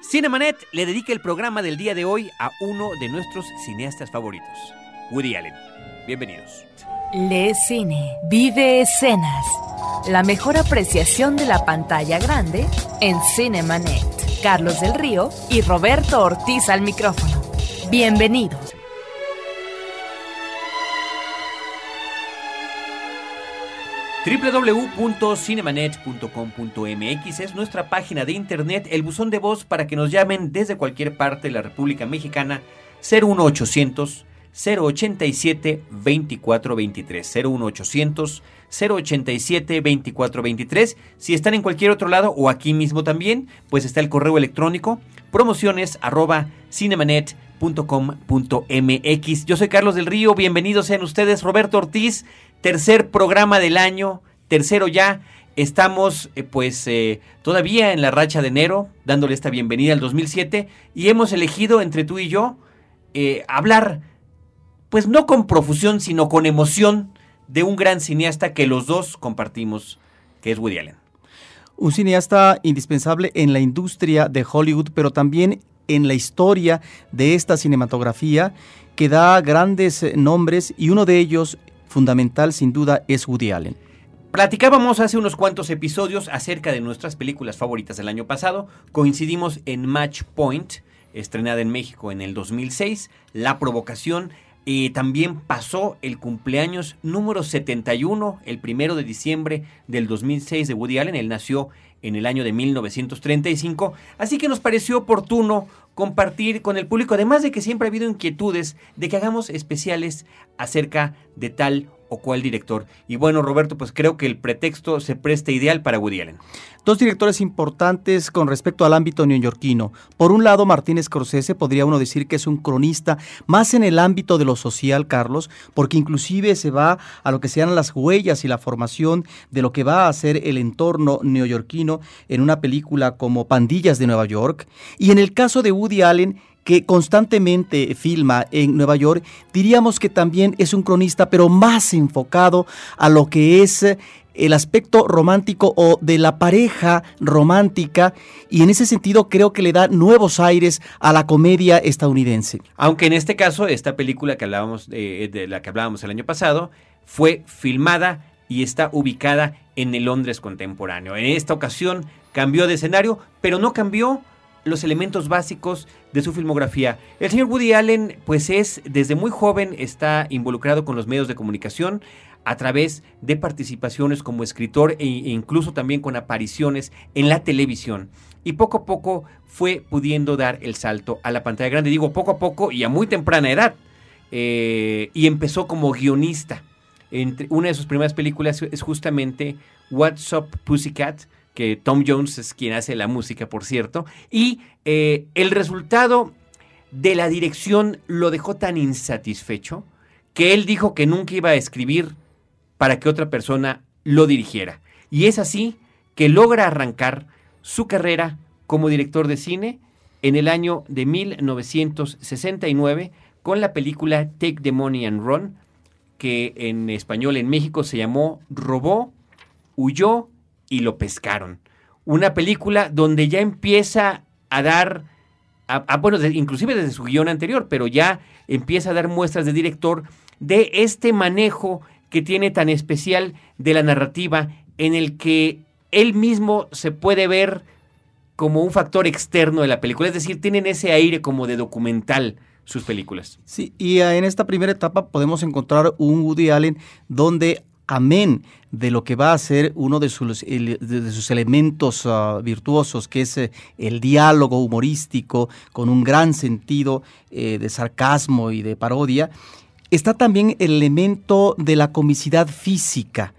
Cinemanet le dedica el programa del día de hoy a uno de nuestros cineastas favoritos, Woody Allen. Bienvenidos. Le cine, vive escenas. La mejor apreciación de la pantalla grande en Cinemanet. Carlos del Río y Roberto Ortiz al micrófono. Bienvenidos. www.cinemanet.com.mx es nuestra página de internet, el buzón de voz para que nos llamen desde cualquier parte de la República Mexicana 01800 087 2423 01800 087 2423 si están en cualquier otro lado o aquí mismo también pues está el correo electrónico promociones arroba cinemanet.com.mx yo soy Carlos del Río bienvenidos sean ustedes. Roberto Ortiz tercer programa del año tercero ya Estamos eh, pues eh, todavía en la racha de enero, dándole esta bienvenida al 2007 y hemos elegido entre tú y yo eh, hablar pues no con profusión, sino con emoción de un gran cineasta que los dos compartimos, que es Woody Allen. Un cineasta indispensable en la industria de Hollywood, pero también en la historia de esta cinematografía que da grandes nombres y uno de ellos, fundamental sin duda, es Woody Allen. Platicábamos hace unos cuantos episodios acerca de nuestras películas favoritas del año pasado. Coincidimos en Match Point, estrenada en México en el 2006, La Provocación. y también pasó el cumpleaños número 71, el primero de diciembre del 2006 de Woody Allen. Él nació en el año de 1935. Así que nos pareció oportuno compartir con el público, además de que siempre ha habido inquietudes de que hagamos especiales acerca de tal o cual director. Y bueno, Roberto, pues creo que el pretexto se presta ideal para Woody Allen. Dos directores importantes con respecto al ámbito neoyorquino. Por un lado, Martínez Scorsese podría uno decir que es un cronista más en el ámbito de lo social, Carlos, porque inclusive se va a lo que sean las huellas y la formación de lo que va a ser el entorno neoyorquino en una película como Pandillas de Nueva York. Y en el caso de Woody Allen, que constantemente filma en Nueva York, diríamos que también es un cronista, pero más enfocado a lo que es eh, el aspecto romántico o de la pareja romántica y en ese sentido creo que le da nuevos aires a la comedia estadounidense. Aunque en este caso esta película que hablábamos eh, de la que hablábamos el año pasado fue filmada y está ubicada en el Londres contemporáneo. En esta ocasión cambió de escenario, pero no cambió los elementos básicos de su filmografía. El señor Woody Allen, pues es, desde muy joven, está involucrado con los medios de comunicación a través de participaciones como escritor e, incluso también con apariciones en la televisión. Y poco a poco fue pudiendo dar el salto a la pantalla grande. Digo poco a poco y a muy temprana edad. Eh, y empezó como guionista. Entre, una de sus primeras películas es justamente What's Up Pussycat, que Tom Jones es quien hace la música, por cierto, y eh, el resultado de la dirección lo dejó tan insatisfecho que él dijo que nunca iba a escribir para que otra persona lo dirigiera. Y es así que logra arrancar su carrera como director de cine en el año de 1969 con la película Take the Money and Run, que en español en México se llamó Robó, Huyó y lo pescaron. Una película donde ya empieza a dar, bueno, inclusive desde su guion anterior, pero ya empieza a dar muestras de director de este manejo que tiene tan especial de la narrativa en el que él mismo se puede ver como un factor externo de la película, es decir, tienen ese aire como de documental sus películas. Sí, y en esta primera etapa podemos encontrar un Woody Allen donde amén de lo que va a ser uno de sus, elementos ah, virtuosos, que es eh, el diálogo humorístico con un gran sentido eh, de sarcasmo y de parodia, está también el elemento de la comicidad física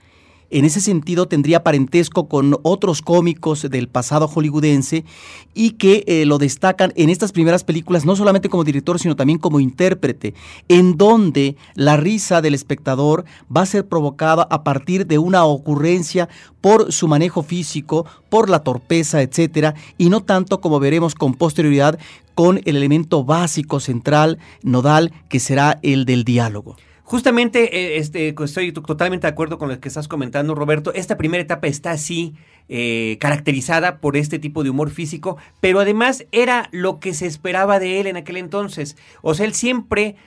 en ese sentido tendría parentesco con otros cómicos del pasado hollywoodense y que eh, lo destacan en estas primeras películas no solamente como director sino también como intérprete, en donde la risa del espectador va a ser provocada a partir de una ocurrencia por su manejo físico, por la torpeza, etcétera, y no tanto como veremos con posterioridad con el elemento básico central nodal que será el del diálogo. Justamente, eh, este, estoy totalmente de acuerdo con lo que estás comentando, Roberto. Esta primera etapa está así, eh, caracterizada por este tipo de humor físico, pero además era lo que se esperaba de él en aquel entonces. O sea, él siempre,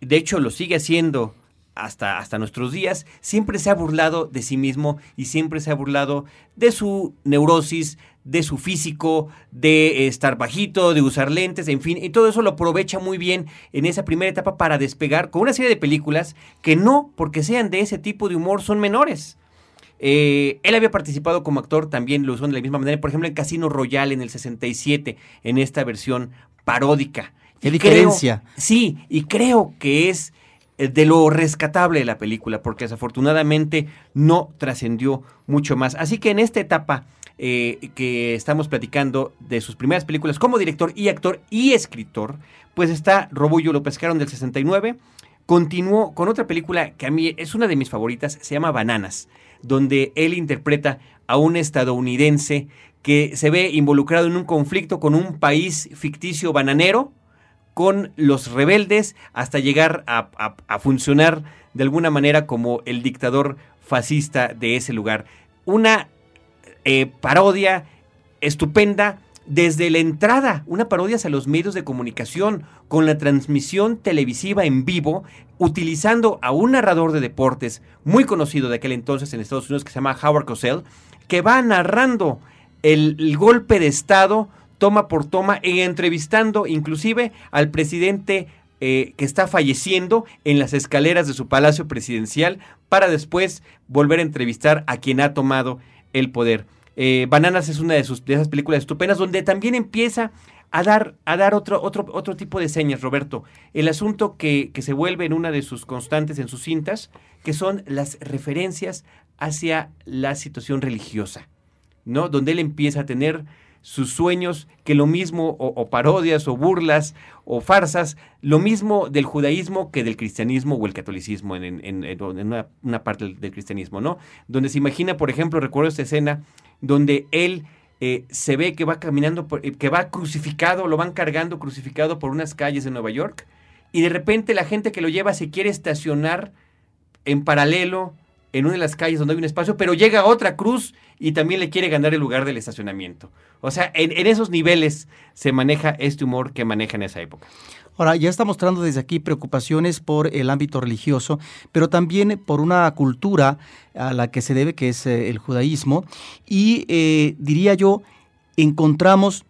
de hecho lo sigue haciendo hasta, hasta nuestros días, siempre se ha burlado de sí mismo y siempre se ha burlado de su neurosis, de su físico, de estar bajito, de usar lentes, en fin, y todo eso lo aprovecha muy bien en esa primera etapa para despegar con una serie de películas que no, porque sean de ese tipo de humor, son menores. Eh, él había participado como actor, también lo usó de la misma manera, por ejemplo, en Casino Royale en el 67, en esta versión paródica. ¿Qué diferencia? sí, y creo que es eh, de lo rescatable de la película, porque desafortunadamente no trascendió mucho más. Así que en esta etapa eh, que estamos platicando de sus primeras películas como director y actor y escritor, pues está Robullo lo pescaron del 69. Continuó con otra película que a mí es una de mis favoritas, se llama Bananas, donde él interpreta a un estadounidense que se ve involucrado en un conflicto con un país ficticio bananero, con los rebeldes, hasta llegar a, a funcionar de alguna manera como el dictador fascista de ese lugar. Una eh, parodia estupenda desde la entrada, una parodia hacia los medios de comunicación, con la transmisión televisiva en vivo, utilizando a un narrador de deportes muy conocido de aquel entonces en Estados Unidos que se llama Howard Cosell, que va narrando el, golpe de Estado toma por toma e entrevistando inclusive al presidente eh, que está falleciendo en las escaleras de su palacio presidencial para después volver a entrevistar a quien ha tomado el poder. Eh, Bananas es una de, sus, de esas películas estupendas donde también empieza a dar, a dar otro, otro, otro tipo de señas, Roberto. El asunto que, que se vuelve en una de sus constantes en sus cintas, que son las referencias hacia la situación religiosa, ¿no? Donde él empieza a tener sus sueños, que lo mismo, o, parodias, o burlas, o farsas, lo mismo del judaísmo que del cristianismo o el catolicismo en, una, parte del, cristianismo, ¿no? Donde se imagina, por ejemplo, recuerdo esta escena donde él eh, se ve que va caminando, eh, que va crucificado, lo van cargando crucificado por unas calles de Nueva York, y de repente la gente que lo lleva se quiere estacionar en paralelo en una de las calles donde hay un espacio, pero llega otra cruz y también le quiere ganar el lugar del estacionamiento. O sea, en, esos niveles se maneja este humor que maneja en esa época. Ahora, ya está mostrando desde aquí preocupaciones por el ámbito religioso, pero también por una cultura a la que se debe, que es eh, el judaísmo. Y eh, diría yo, encontramos,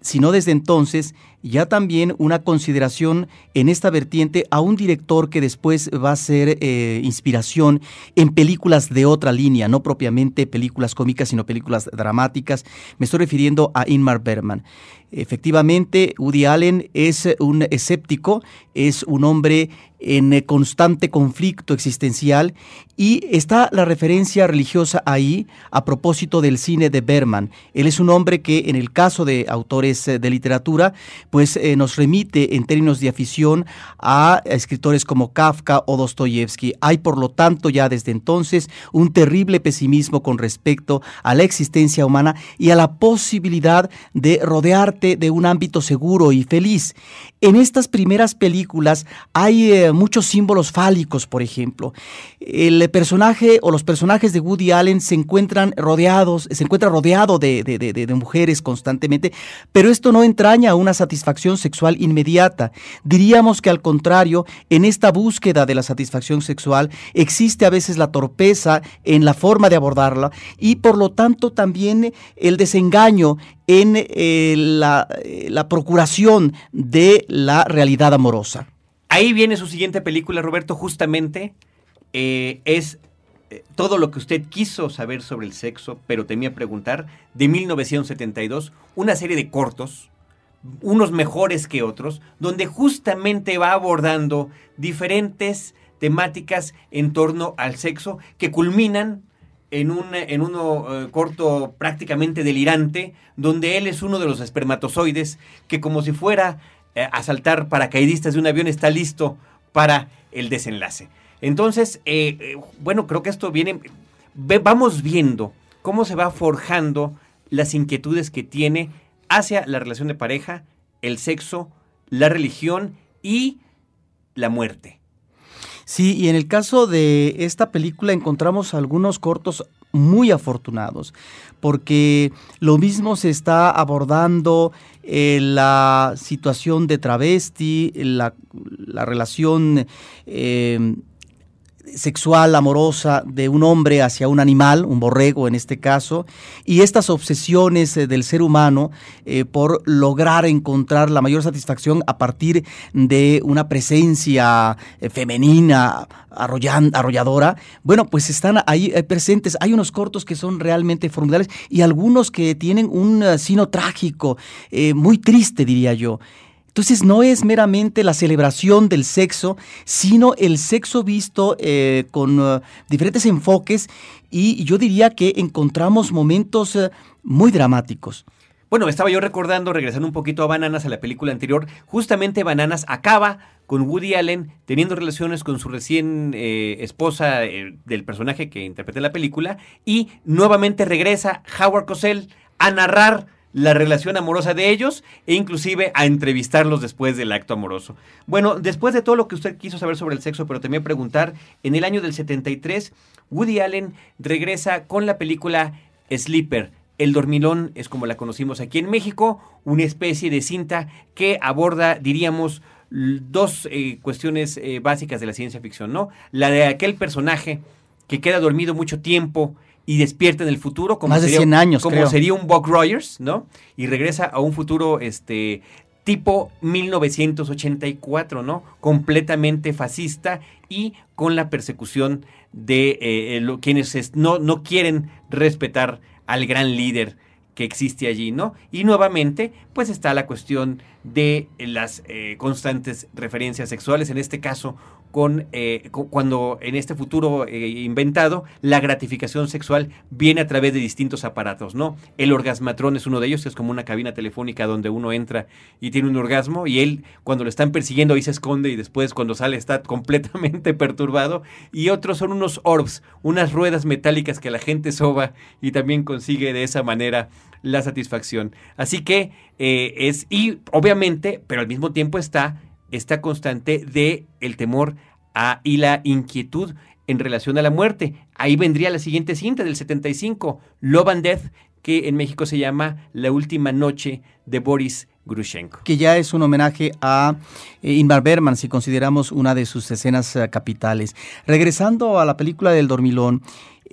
si no desde entonces, ya también una consideración en esta vertiente a un director que después va a ser eh, inspiración en películas de otra línea, no propiamente películas cómicas, sino películas dramáticas. Me estoy refiriendo a Inmar Bergman. Efectivamente, Woody Allen es un escéptico, es un hombre en constante conflicto existencial y está la referencia religiosa ahí a propósito del cine de Berman. Él es un hombre que en el caso de autores de literatura pues eh, nos remite en términos de afición a escritores como Kafka o Dostoyevsky. Hay por lo tanto ya desde entonces un terrible pesimismo con respecto a la existencia humana y a la posibilidad de rodearte de un ámbito seguro y feliz. En estas primeras películas hay eh, muchos símbolos fálicos, por ejemplo. El personaje o los personajes de Woody Allen se encuentran rodeados, se encuentra rodeado de, de mujeres constantemente, pero esto no entraña una satisfacción sexual inmediata. Diríamos que al contrario, en esta búsqueda de la satisfacción sexual existe a veces la torpeza en la forma de abordarla y por lo tanto también el desengaño en eh, la, eh, la procuración de la realidad amorosa. Ahí viene su siguiente película, Roberto, justamente eh, es todo lo que usted quiso saber sobre el sexo, pero temía preguntar, de 1972, una serie de cortos, unos mejores que otros, donde justamente va abordando diferentes temáticas en torno al sexo que culminan en un en uno eh, corto prácticamente delirante, donde él es uno de los espermatozoides que como si fuera eh, a saltar paracaidistas de un avión está listo para el desenlace. Entonces, eh, bueno, creo que esto viene, vamos viendo cómo se va forjando las inquietudes que tiene hacia la relación de pareja, el sexo, la religión y la muerte. Sí, y en el caso de esta película encontramos algunos cortos muy afortunados, porque lo mismo se está abordando eh, la situación de travesti, la, relación eh, sexual amorosa de un hombre hacia un animal, un borrego en este caso, y estas obsesiones eh, del ser humano eh, por lograr encontrar la mayor satisfacción a partir de una presencia eh, femenina arrolladora, bueno, pues están ahí presentes. Hay unos cortos que son realmente formidables y algunos que tienen un sino trágico, muy triste, diría yo. Entonces no es meramente la celebración del sexo, sino el sexo visto eh, con uh, diferentes enfoques y yo diría que encontramos momentos uh, muy dramáticos. Bueno, estaba yo recordando, regresando un poquito a Bananas, a la película anterior, justamente Bananas acaba con Woody Allen teniendo relaciones con su recién eh, esposa eh, del personaje que interpreta la película y nuevamente regresa Howard Cosell a narrar la relación amorosa de ellos e inclusive a entrevistarlos después del acto amoroso. Bueno, después de todo lo que usted quiso saber sobre el sexo, pero también preguntar, en el año del 73, Woody Allen regresa con la película Sleeper. El dormilón es como la conocimos aquí en México, una especie de cinta que aborda, diríamos, dos eh, cuestiones eh, básicas de la ciencia ficción, ¿no? La de aquel personaje que queda dormido mucho tiempo y despierta en el futuro como, sería, años, como sería un Buck Rogers, ¿no? Y regresa a un futuro este tipo 1984, ¿no? Completamente fascista y con la persecución de eh, quienes no, no quieren respetar al gran líder que existe allí, ¿no? Y nuevamente, pues está la cuestión de las eh, constantes referencias sexuales, en este caso con, eh, cuando en este futuro eh, inventado la gratificación sexual viene a través de distintos aparatos, ¿no? El orgasmatrón es uno de ellos, que es como una cabina telefónica donde uno entra y tiene un orgasmo y él cuando lo están persiguiendo ahí se esconde y después cuando sale está completamente perturbado y otros son unos orbs, unas ruedas metálicas que la gente soba y también consigue de esa manera la satisfacción. Así que eh, es, y obviamente, pero al mismo tiempo está esta constante de el temor a, y la inquietud en relación a la muerte. Ahí vendría la siguiente cinta del 75, Love and Death, que en México se llama La última noche de Boris Grushenko. Que ya es un homenaje a eh, Ingmar Bergman, si consideramos una de sus escenas eh, capitales. Regresando a la película del dormilón,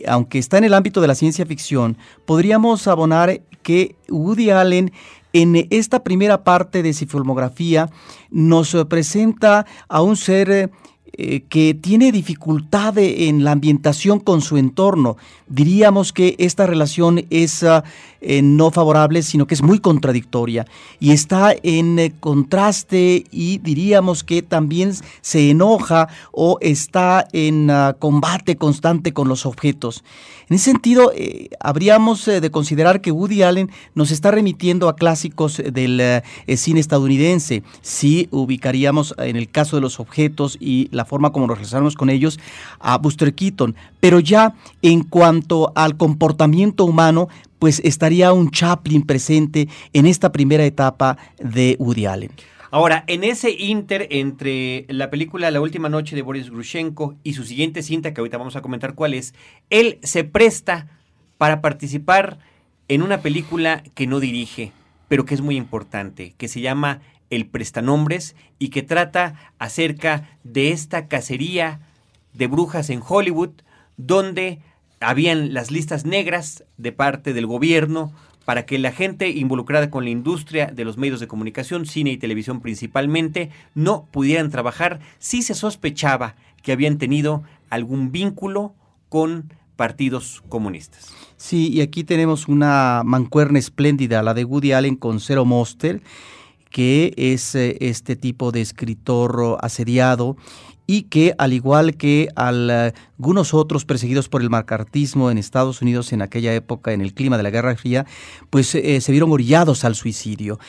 aunque está en el ámbito de la ciencia ficción, podríamos abonar que Woody Allen en esta primera parte de su filmografía nos presenta a un ser eh, que tiene dificultad en la ambientación con su entorno. Diríamos que esta relación es ah, eh, no favorable, sino que es muy contradictoria y está en eh, contraste y diríamos que también se enoja o está en ah, combate constante con los objetos. En ese sentido, habríamos de considerar que Woody Allen nos está remitiendo a clásicos del cine estadounidense. Si ubicaríamos en el caso de los objetos y la forma como nos relacionamos con ellos a Buster Keaton, pero ya en cuanto al comportamiento humano, pues estaría un Chaplin presente en esta primera etapa de Woody Allen. Ahora, en ese inter entre la película La última noche de Boris Grushenko y su siguiente cinta, que ahorita vamos a comentar cuál es, él se presta para participar en una película que no dirige, pero que es muy importante, que se llama El Prestanombres y que trata acerca de esta cacería de brujas en Hollywood, donde habían las listas negras de parte del gobierno para que la gente involucrada con la industria de los medios de comunicación, cine y televisión principalmente, no pudieran trabajar si se sospechaba que habían tenido algún vínculo con partidos comunistas. Sí, y aquí tenemos una mancuerna espléndida, la de Woody Allen con Zero Monster, que es eh, este tipo de escritor asediado y que al igual que algunos otros perseguidos por el macartismo en Estados Unidos en aquella época, en el clima de la Guerra Fría, pues eh, se vieron orillados al suicidio.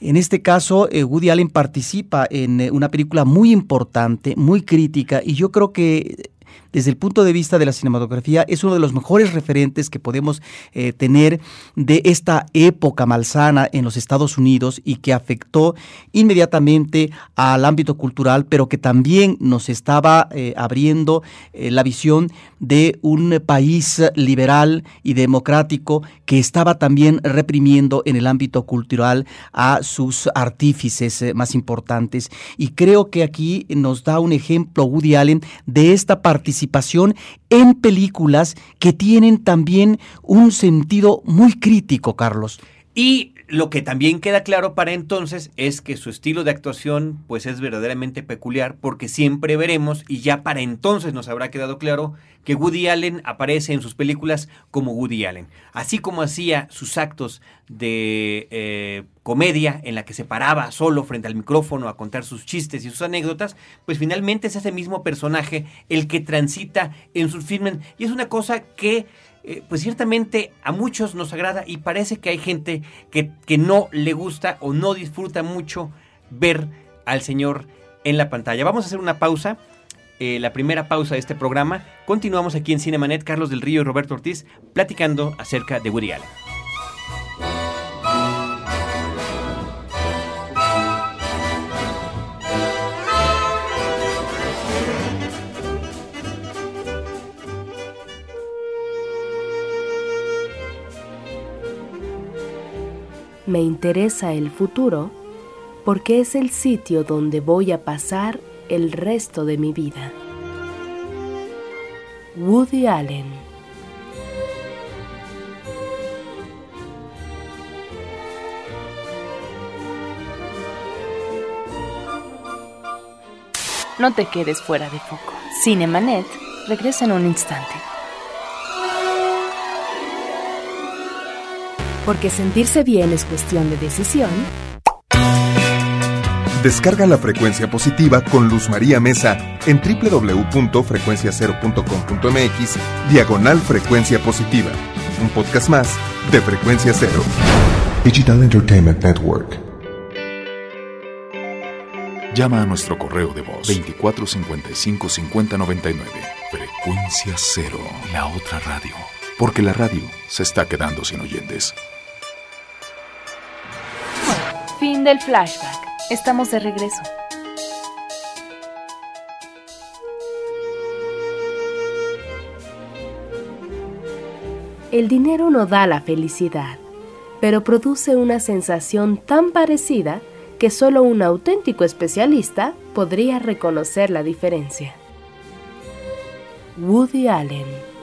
En este caso, eh, Woody Allen participa en una película muy importante, muy crítica, y yo creo que desde el punto de vista de la cinematografía, es uno de los mejores referentes que podemos eh, tener de esta época malsana en los Estados Unidos y que afectó inmediatamente al ámbito cultural, pero que también nos estaba eh, abriendo eh, la visión de un país liberal y democrático que estaba también reprimiendo en el ámbito cultural a sus artífices más importantes. Y creo que aquí nos da un ejemplo Woody Allen de esta participación en películas que tienen también un sentido muy crítico, Carlos. Y lo que también queda claro para entonces es que su estilo de actuación pues es verdaderamente peculiar porque siempre veremos y ya para entonces nos habrá quedado claro que Woody Allen aparece en sus películas como Woody Allen. Así como hacía sus actos de eh, comedia en la que se paraba solo frente al micrófono a contar sus chistes y sus anécdotas, pues finalmente es ese mismo personaje el que transita en sus filmes y es una cosa que eh, pues ciertamente a muchos nos agrada y parece que hay gente que, que no le gusta o no disfruta mucho ver al señor en la pantalla. Vamos a hacer una pausa. Eh, la primera pausa de este programa. Continuamos aquí en Cinemanet, Carlos del Río y Roberto Ortiz, platicando acerca de Woody. Me interesa el futuro porque es el sitio donde voy a pasar el resto de mi vida. Woody Allen No te quedes fuera de foco. Cinemanet regresa en un instante. Porque sentirse bien es cuestión de decisión. Descarga la frecuencia positiva con Luz María Mesa en www.frecuenciacero.com.mx diagonal frecuencia positiva. Un podcast más de Frecuencia Cero. Digital Entertainment Network. Llama a nuestro correo de voz 2455 5099. Frecuencia Cero, la otra radio. Porque la radio se está quedando sin oyentes. Fin del flashback. Estamos de regreso. El dinero no da la felicidad, pero produce una sensación tan parecida que solo un auténtico especialista podría reconocer la diferencia. Woody Allen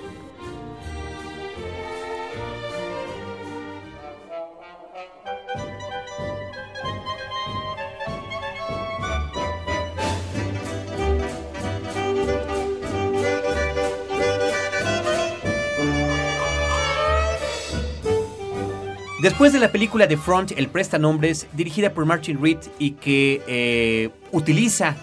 Después de la película The Front, El Prestanombres, dirigida por Martin Reed y que eh, utiliza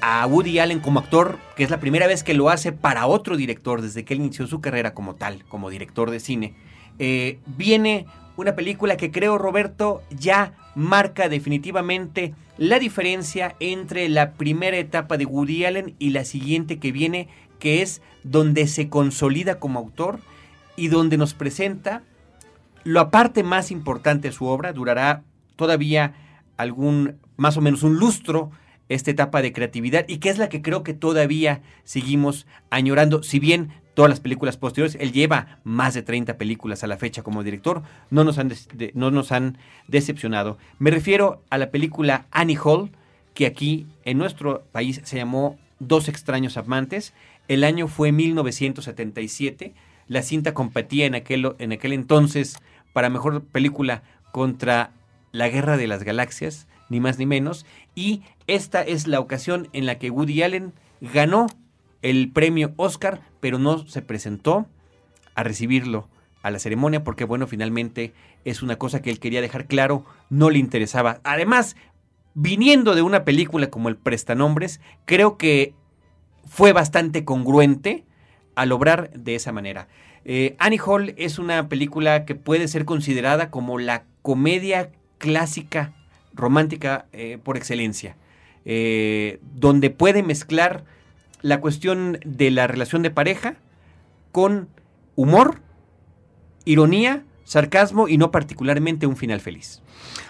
a Woody Allen como actor, que es la primera vez que lo hace para otro director desde que él inició su carrera como tal, como director de cine, eh, viene una película que creo, Roberto, ya marca definitivamente la diferencia entre la primera etapa de Woody Allen y la siguiente que viene, que es donde se consolida como autor y donde nos presenta la parte más importante de su obra durará todavía algún, más o menos un lustro, esta etapa de creatividad y que es la que creo que todavía seguimos añorando. Si bien todas las películas posteriores, él lleva más de 30 películas a la fecha como director, no nos han, no nos han decepcionado. Me refiero a la película Annie Hall, que aquí en nuestro país se llamó Dos extraños amantes. El año fue 1977. La cinta competía en aquel, en aquel entonces para mejor película contra La Guerra de las Galaxias, ni más ni menos. Y esta es la ocasión en la que Woody Allen ganó el premio Oscar, pero no se presentó a recibirlo a la ceremonia porque, bueno, finalmente es una cosa que él quería dejar claro, no le interesaba. Además, viniendo de una película como El Prestanombres, creo que fue bastante congruente al obrar de esa manera. Eh, Annie Hall es una película que puede ser considerada como la comedia clásica romántica eh, por excelencia, eh, donde puede mezclar la cuestión de la relación de pareja con humor, ironía, sarcasmo y no particularmente un final feliz.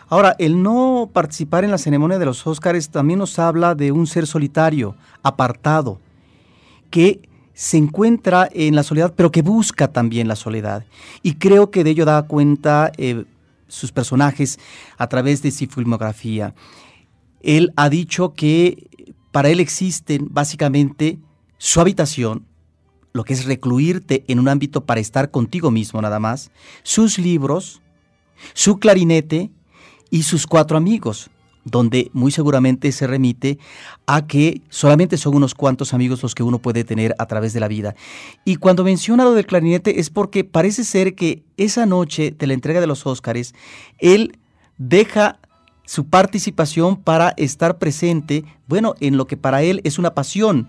Ahora, el no participar en la ceremonia de los Óscares también nos habla de un ser solitario, apartado, que se encuentra en la soledad, pero que busca también la soledad. Y creo que de ello da cuenta eh, sus personajes a través de su filmografía. Él ha dicho que para él existen básicamente su habitación, lo que es recluirte en un ámbito para estar contigo mismo nada más, sus libros, su clarinete y sus cuatro amigos, donde muy seguramente se remite a que solamente son unos cuantos amigos los que uno puede tener a través de la vida. Y cuando menciona lo del clarinete es porque parece ser que esa noche de la entrega de los Óscares, él deja su participación para estar presente, bueno, en lo que para él es una pasión,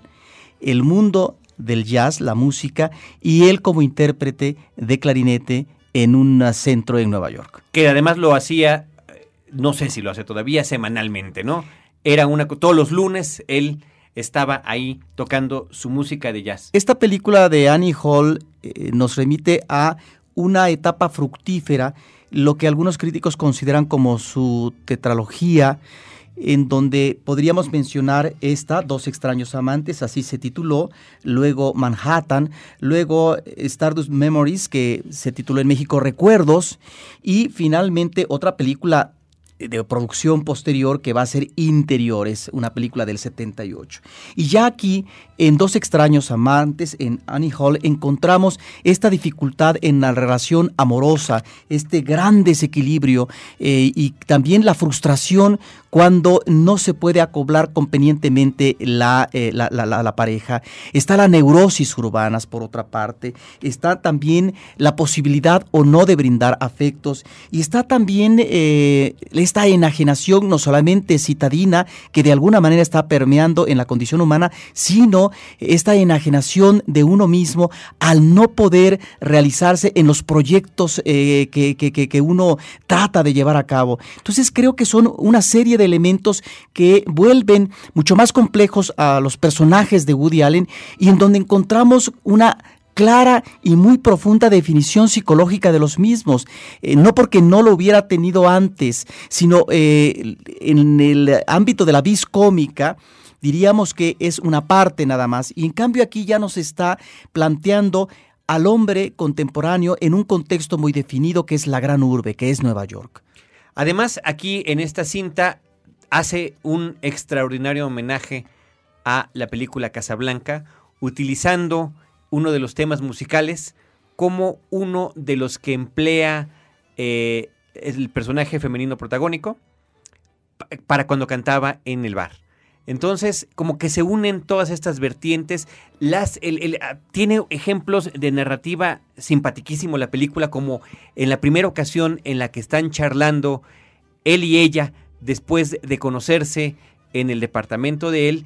el mundo del jazz, la música, y él como intérprete de clarinete en un centro en Nueva York. Que además lo hacía, no sé si lo hace todavía, semanalmente, ¿no? Era una, todos los lunes él estaba ahí tocando su música de jazz. Esta película de Annie Hall eh, nos remite a una etapa fructífera, lo que algunos críticos consideran como su tetralogía, en donde podríamos mencionar esta, Dos extraños amantes, así se tituló, luego Manhattan, luego Stardust Memories, que se tituló en México Recuerdos, y finalmente otra película de producción posterior que va a ser Interiores, una película del 78. Y ya aquí, en Dos extraños amantes, en Annie Hall, encontramos esta dificultad en la relación amorosa, este gran desequilibrio eh, y también la frustración cuando no se puede acoblar convenientemente la, eh, la, pareja. Está la neurosis urbanas, por otra parte. Está también la posibilidad o no de brindar afectos. Y está también eh, esta enajenación no solamente citadina que de alguna manera está permeando en la condición humana, sino esta enajenación de uno mismo al no poder realizarse en los proyectos eh, que, que uno trata de llevar a cabo. Entonces creo que son una serie de elementos que vuelven mucho más complejos a los personajes de Woody Allen y en donde encontramos una clara y muy profunda definición psicológica de los mismos, eh, no porque no lo hubiera tenido antes, sino eh, en el ámbito de la vis cómica, diríamos que es una parte nada más, y en cambio aquí ya nos está planteando al hombre contemporáneo en un contexto muy definido que es la gran urbe, que es Nueva York. Además, aquí en esta cinta hace un extraordinario homenaje a la película Casablanca, utilizando uno de los temas musicales como uno de los que emplea eh, el personaje femenino protagónico para cuando cantaba en el bar. Entonces, como que se unen todas estas vertientes. Las, ah, tiene ejemplos de narrativa simpaticísimo la película, como en la primera ocasión en la que están charlando él y ella después de conocerse en el departamento de él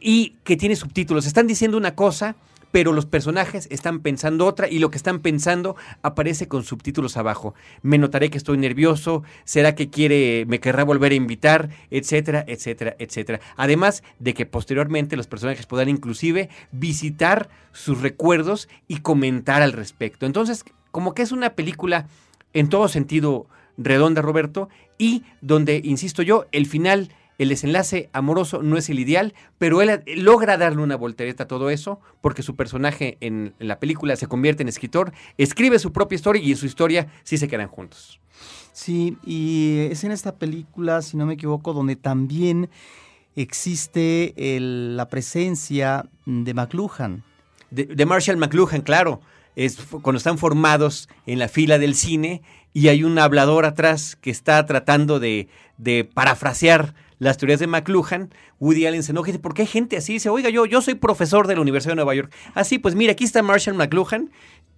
y que tiene subtítulos. Están diciendo una cosa, pero los personajes están pensando otra y lo que están pensando aparece con subtítulos abajo. Me notaré que estoy nervioso, será que quiere, me querrá volver a invitar, etcétera, etcétera, etcétera. Además de que posteriormente los personajes podrán inclusive visitar sus recuerdos y comentar al respecto. Entonces, como que es una película en todo sentido redonda, Roberto, y donde, insisto yo, el final, el desenlace amoroso no es el ideal, pero él logra darle una voltereta a todo eso, porque su personaje en la película se convierte en escritor, escribe su propia historia y en su historia sí se quedan juntos. Sí, y es en esta película, si no me equivoco, donde también existe la presencia de McLuhan. De, Marshall McLuhan, claro. Es cuando están formados en la fila del cine y hay un hablador atrás que está tratando de, de parafrasear las teorías de McLuhan, Woody Allen se enoja y dice, ¿por qué hay gente así? Dice, oiga, yo, yo soy profesor de la Universidad de Nueva York. Así, ah, pues mira, aquí está Marshall McLuhan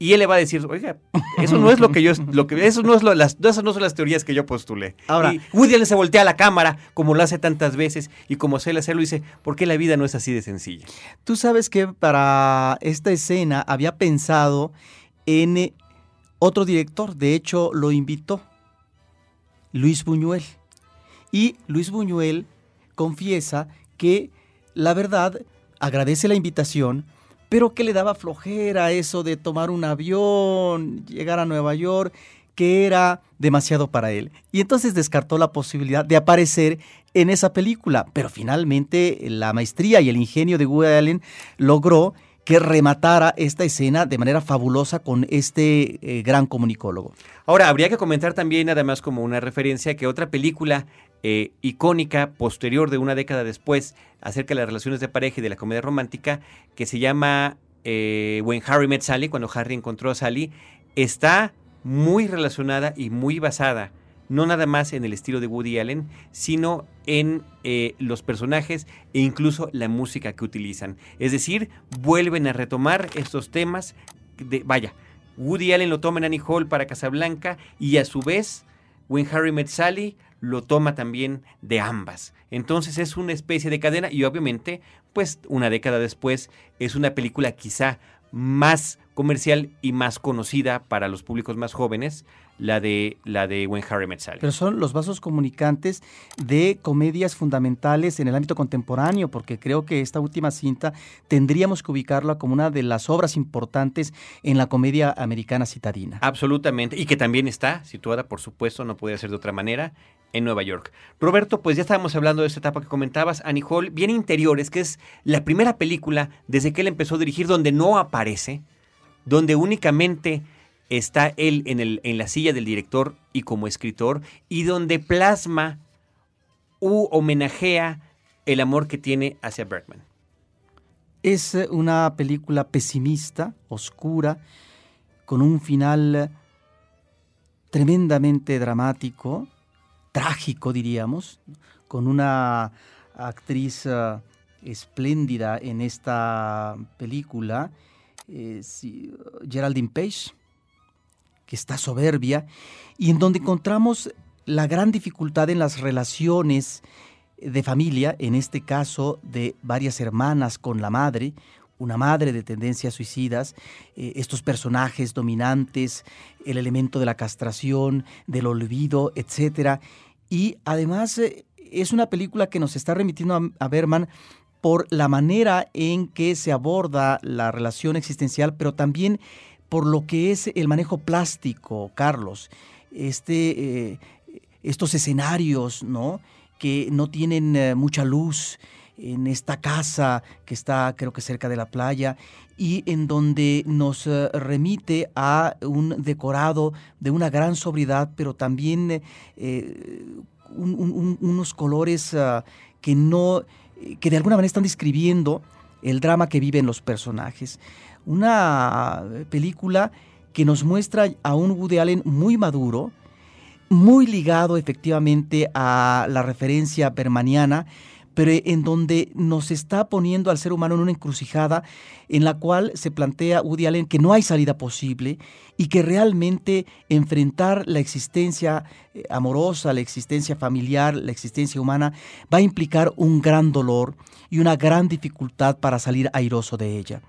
y él le va a decir, oiga, eso no es lo que yo, lo que, eso no es lo, las, esas no son las teorías que yo postulé. Ahora, y Woody Allen se voltea a la cámara, como lo hace tantas veces, y como suele hacerlo, dice, ¿por qué la vida no es así de sencilla? Tú sabes que para esta escena había pensado en otro director, de hecho lo invitó, Luis Buñuel. Y Luis Buñuel confiesa que la verdad agradece la invitación, pero que le daba flojera eso de tomar un avión, llegar a Nueva York, que era demasiado para él. Y entonces descartó la posibilidad de aparecer en esa película, pero finalmente la maestría y el ingenio de Woody Allen logró que rematara esta escena de manera fabulosa con este eh, gran comunicólogo. Ahora, habría que comentar también, además, como una referencia, que otra película eh, icónica, posterior de una década después, acerca de las relaciones de pareja y de la comedia romántica, que se llama eh, When Harry Met Sally, cuando Harry encontró a Sally, está muy relacionada y muy basada no nada más en el estilo de Woody Allen, sino en eh, los personajes e incluso la música que utilizan. Es decir, vuelven a retomar estos temas de, vaya, Woody Allen lo toma en Annie Hall para Casablanca y a su vez, When Harry Met Sally lo toma también de ambas. Entonces es una especie de cadena y obviamente, pues una década después es una película quizá más comercial y más conocida para los públicos más jóvenes, la de, la de When Harry Met Sally. Pero son los vasos comunicantes de comedias fundamentales en el ámbito contemporáneo, porque creo que esta última cinta tendríamos que ubicarla como una de las obras importantes en la comedia americana citadina. Absolutamente, y que también está situada, por supuesto, no puede ser de otra manera, en Nueva York. Roberto, pues ya estábamos hablando de esta etapa que comentabas, Annie Hall, bien interiores, que es la primera película desde que él empezó a dirigir donde no aparece, donde únicamente está él en, el, en la silla del director y como escritor, y donde plasma u homenajea el amor que tiene hacia Bergman. Es eh, una película pesimista, oscura, con un final tremendamente dramático, trágico diríamos, con una actriz uh, espléndida en esta película, eh, Geraldine Page, que está soberbia, y en donde encontramos la gran dificultad en las relaciones de familia, en este caso de varias hermanas con la madre, una madre de tendencias suicidas, eh, estos personajes dominantes, el elemento de la castración, del olvido, etc. Y además eh, es una película que nos está remitiendo a, Berman por la manera en que se aborda la relación existencial, pero también por lo que es el manejo plástico, Carlos. Este, eh, estos escenarios, ¿no? Que no tienen mucha luz en esta casa que está, creo que cerca de la playa, y en donde nos eh, remite a un decorado de una gran sobriedad, pero también unos colores ah, que no, que de alguna manera están describiendo el drama que viven los personajes. Una película que nos muestra a un Woody Allen muy maduro, muy ligado efectivamente a la referencia bermaniana, pero en donde nos está poniendo al ser humano en una encrucijada en la cual se plantea Woody Allen que no hay salida posible y que realmente enfrentar la existencia eh, amorosa, la existencia familiar, la existencia humana va a implicar un gran dolor y una gran dificultad para salir airoso de ella.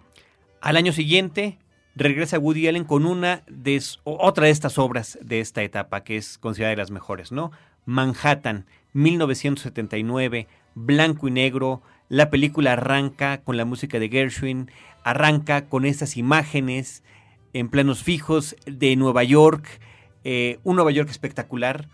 Al año siguiente regresa Woody Allen con una de otra de estas obras de esta etapa que es considerada de las mejores, ¿no? Manhattan, 1979, blanco y negro. La película arranca con la música de Gershwin, arranca con estas imágenes en planos fijos de Nueva York, eh, un Nueva York espectacular,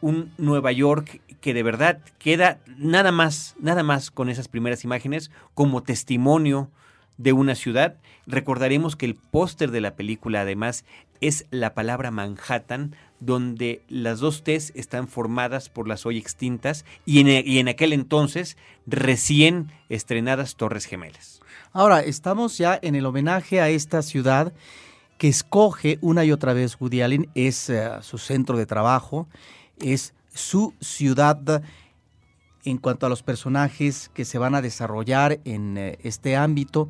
un Nueva York que de verdad queda nada más, nada más con esas primeras imágenes como testimonio de una ciudad. Recordaremos que el póster de la película además es la palabra Manhattan, donde las dos T's están formadas por las hoy extintas y en, aquel entonces recién estrenadas Torres Gemelas. Ahora, estamos ya en el homenaje a esta ciudad que escoge una y otra vez Woody Allen, es eh, su centro de trabajo, es su ciudad en cuanto a los personajes que se van a desarrollar en eh, este ámbito.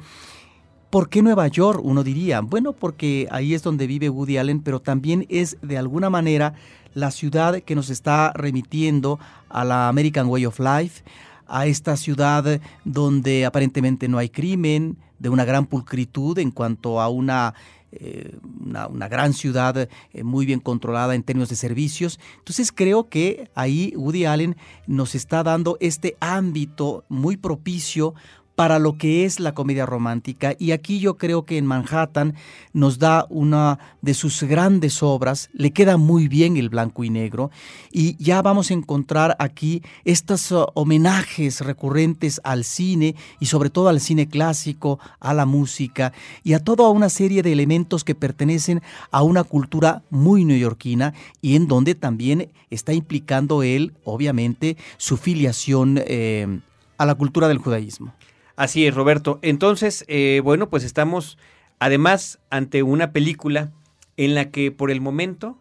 ¿Por qué Nueva York? Uno diría, bueno, porque ahí es donde vive Woody Allen, pero también es de alguna manera la ciudad que nos está remitiendo a la American Way of Life, a esta ciudad donde aparentemente no hay crimen, de una gran pulcritud en cuanto a una eh, una, gran ciudad eh, muy bien controlada en términos de servicios. Entonces creo que ahí Woody Allen nos está dando este ámbito muy propicio para lo que es la comedia romántica. Y aquí yo creo que en Manhattan nos da una de sus grandes obras, le queda muy bien el blanco y negro, y ya vamos a encontrar aquí estos uh, homenajes recurrentes al cine y sobre todo al cine clásico, a la música y a toda una serie de elementos que pertenecen a una cultura muy neoyorquina y en donde también está implicando él, obviamente, su filiación eh, a la cultura del judaísmo. Así es, Roberto. Entonces, eh, bueno, pues estamos además ante una película en la que por el momento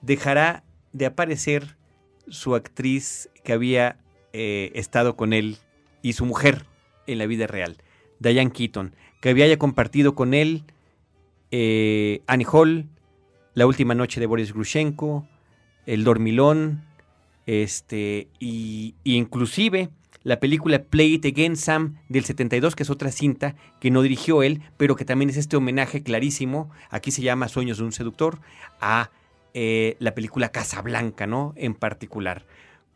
dejará de aparecer su actriz que había eh, estado con él y su mujer en la vida real, Diane Keaton, que había compartido con él eh, Annie Hall, La última noche de Boris Grushenko, El Dormilón, este, y inclusive la película Play It Again Sam del 72, que es otra cinta que no dirigió él, pero que también es este homenaje clarísimo, aquí se llama Sueños de un seductor, a eh, la película Casablanca, ¿no? En particular.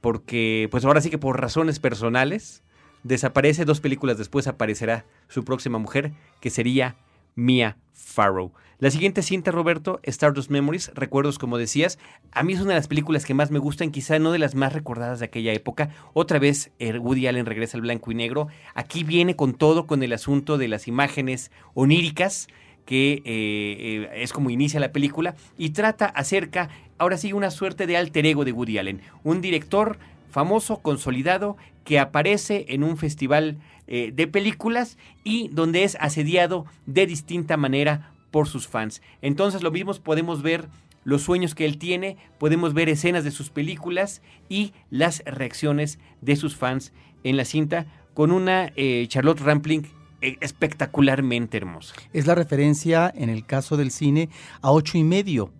Porque, pues ahora sí que por razones personales, desaparece, dos películas después aparecerá su próxima mujer, que sería Mia Farrow. La siguiente cinta, Roberto, Stardust Memories, recuerdos como decías, a mí es una de las películas que más me gustan, quizá no de las más recordadas de aquella época. Otra vez eh, Woody Allen regresa al blanco y negro. Aquí viene con todo, con el asunto de las imágenes oníricas, que eh, eh, es como inicia la película, y trata acerca, ahora sí, una suerte de alter ego de Woody Allen, un director famoso, consolidado, que aparece en un festival de películas y donde es asediado de distinta manera por sus fans. Entonces lo mismo podemos ver los sueños que él tiene, podemos ver escenas de sus películas y las reacciones de sus fans en la cinta con una eh, Charlotte Rampling eh, espectacularmente hermosa. Es la referencia en el caso del cine a ocho y medio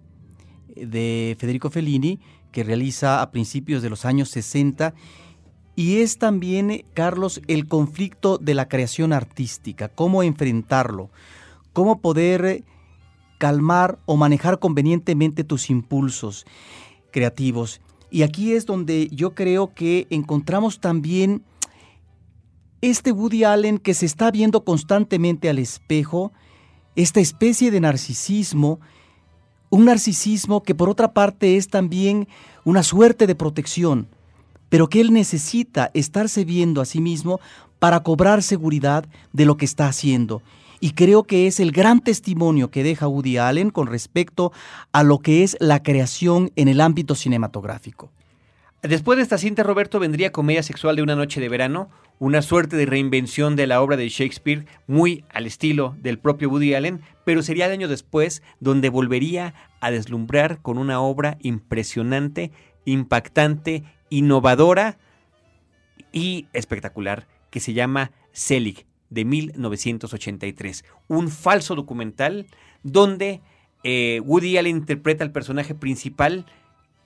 de Federico Fellini que realiza a principios de los años 60 y es también, Carlos, el conflicto de la creación artística, cómo enfrentarlo cómo poder calmar o manejar convenientemente tus impulsos creativos. Y aquí es donde yo creo que encontramos también este Woody Allen que se está viendo constantemente al espejo, esta especie de narcisismo, un narcisismo que por otra parte es también una suerte de protección, pero que él necesita estarse viendo a sí mismo para cobrar seguridad de lo que está haciendo y creo que es el gran testimonio que deja Woody Allen con respecto a lo que es la creación en el ámbito cinematográfico. Después de esta cinta, Roberto, vendría Comedia Sexual de una noche de verano, una suerte de reinvención de la obra de Shakespeare, muy al estilo del propio Woody Allen, pero sería el año después donde volvería a deslumbrar con una obra impresionante, impactante, innovadora y espectacular, que se llama Selig, de 1983, un falso documental donde eh, Woody Allen interpreta al personaje principal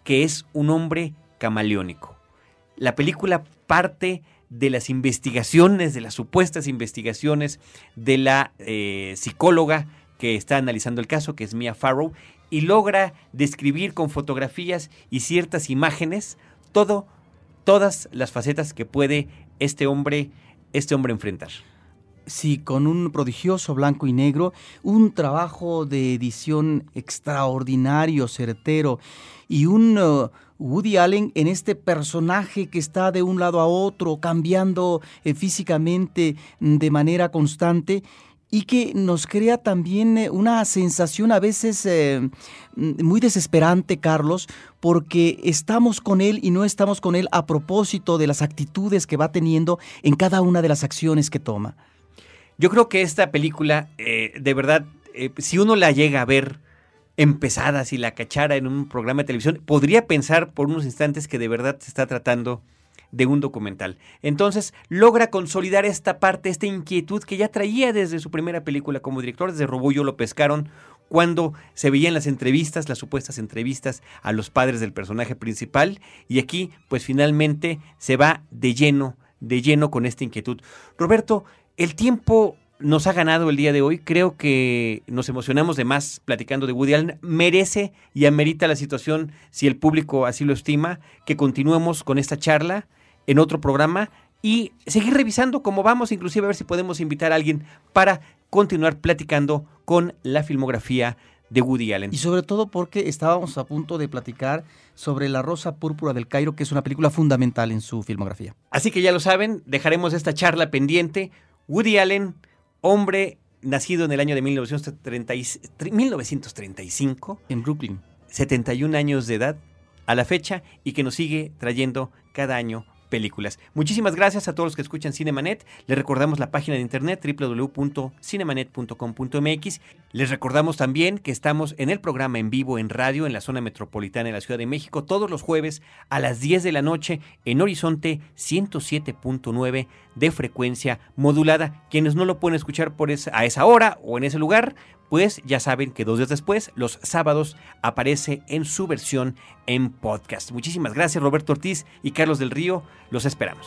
que es un hombre camaleónico. La película parte de las investigaciones, de las supuestas investigaciones de la eh, psicóloga que está analizando el caso, que es Mia Farrow, y logra describir con fotografías y ciertas imágenes todo, todas las facetas que puede este hombre, este hombre enfrentar. Sí, con un prodigioso blanco y negro, un trabajo de edición extraordinario, certero, y un uh, Woody Allen en este personaje que está de un lado a otro, cambiando eh, físicamente de manera constante y que nos crea también eh, una sensación a veces eh, muy desesperante, Carlos, porque estamos con él y no estamos con él a propósito de las actitudes que va teniendo en cada una de las acciones que toma. Yo creo que esta película, eh, de verdad, si uno la llega a ver empezada, si la cachara en un programa de televisión, podría pensar por unos instantes que de verdad se está tratando de un documental. Entonces logra consolidar esta parte, esta inquietud que ya traía desde su primera película como director, desde Robullo lo pescaron, cuando se veían las entrevistas, las supuestas entrevistas a los padres del personaje principal, y aquí pues finalmente se va de lleno, de lleno con esta inquietud. Roberto, el tiempo nos ha ganado el día de hoy. Creo que nos emocionamos de más platicando de Woody Allen. Merece y amerita la situación, si el público así lo estima, que continuemos con esta charla en otro programa y seguir revisando cómo vamos, inclusive a ver si podemos invitar a alguien para continuar platicando con la filmografía de Woody Allen. Y sobre todo porque estábamos a punto de platicar sobre La Rosa Púrpura del Cairo, que es una película fundamental en su filmografía. Así que ya lo saben, dejaremos esta charla pendiente. Woody Allen, hombre nacido en el año de 1935. En Brooklyn. 71 años de edad a la fecha y que nos sigue trayendo cada año películas. Muchísimas gracias a todos los que escuchan Cinemanet. Les recordamos la página de internet www.cinemanet.com.mx. Les recordamos también que estamos en el programa en vivo en radio en la zona metropolitana de la Ciudad de México todos los jueves a las 10 de la noche en Horizonte 107.9 de frecuencia modulada. Quienes no lo pueden escuchar por esa, a esa hora o en ese lugar, pues ya saben que dos días después, los sábados, aparece en su versión en podcast. Muchísimas gracias Roberto Ortiz y Carlos del Río. Los esperamos.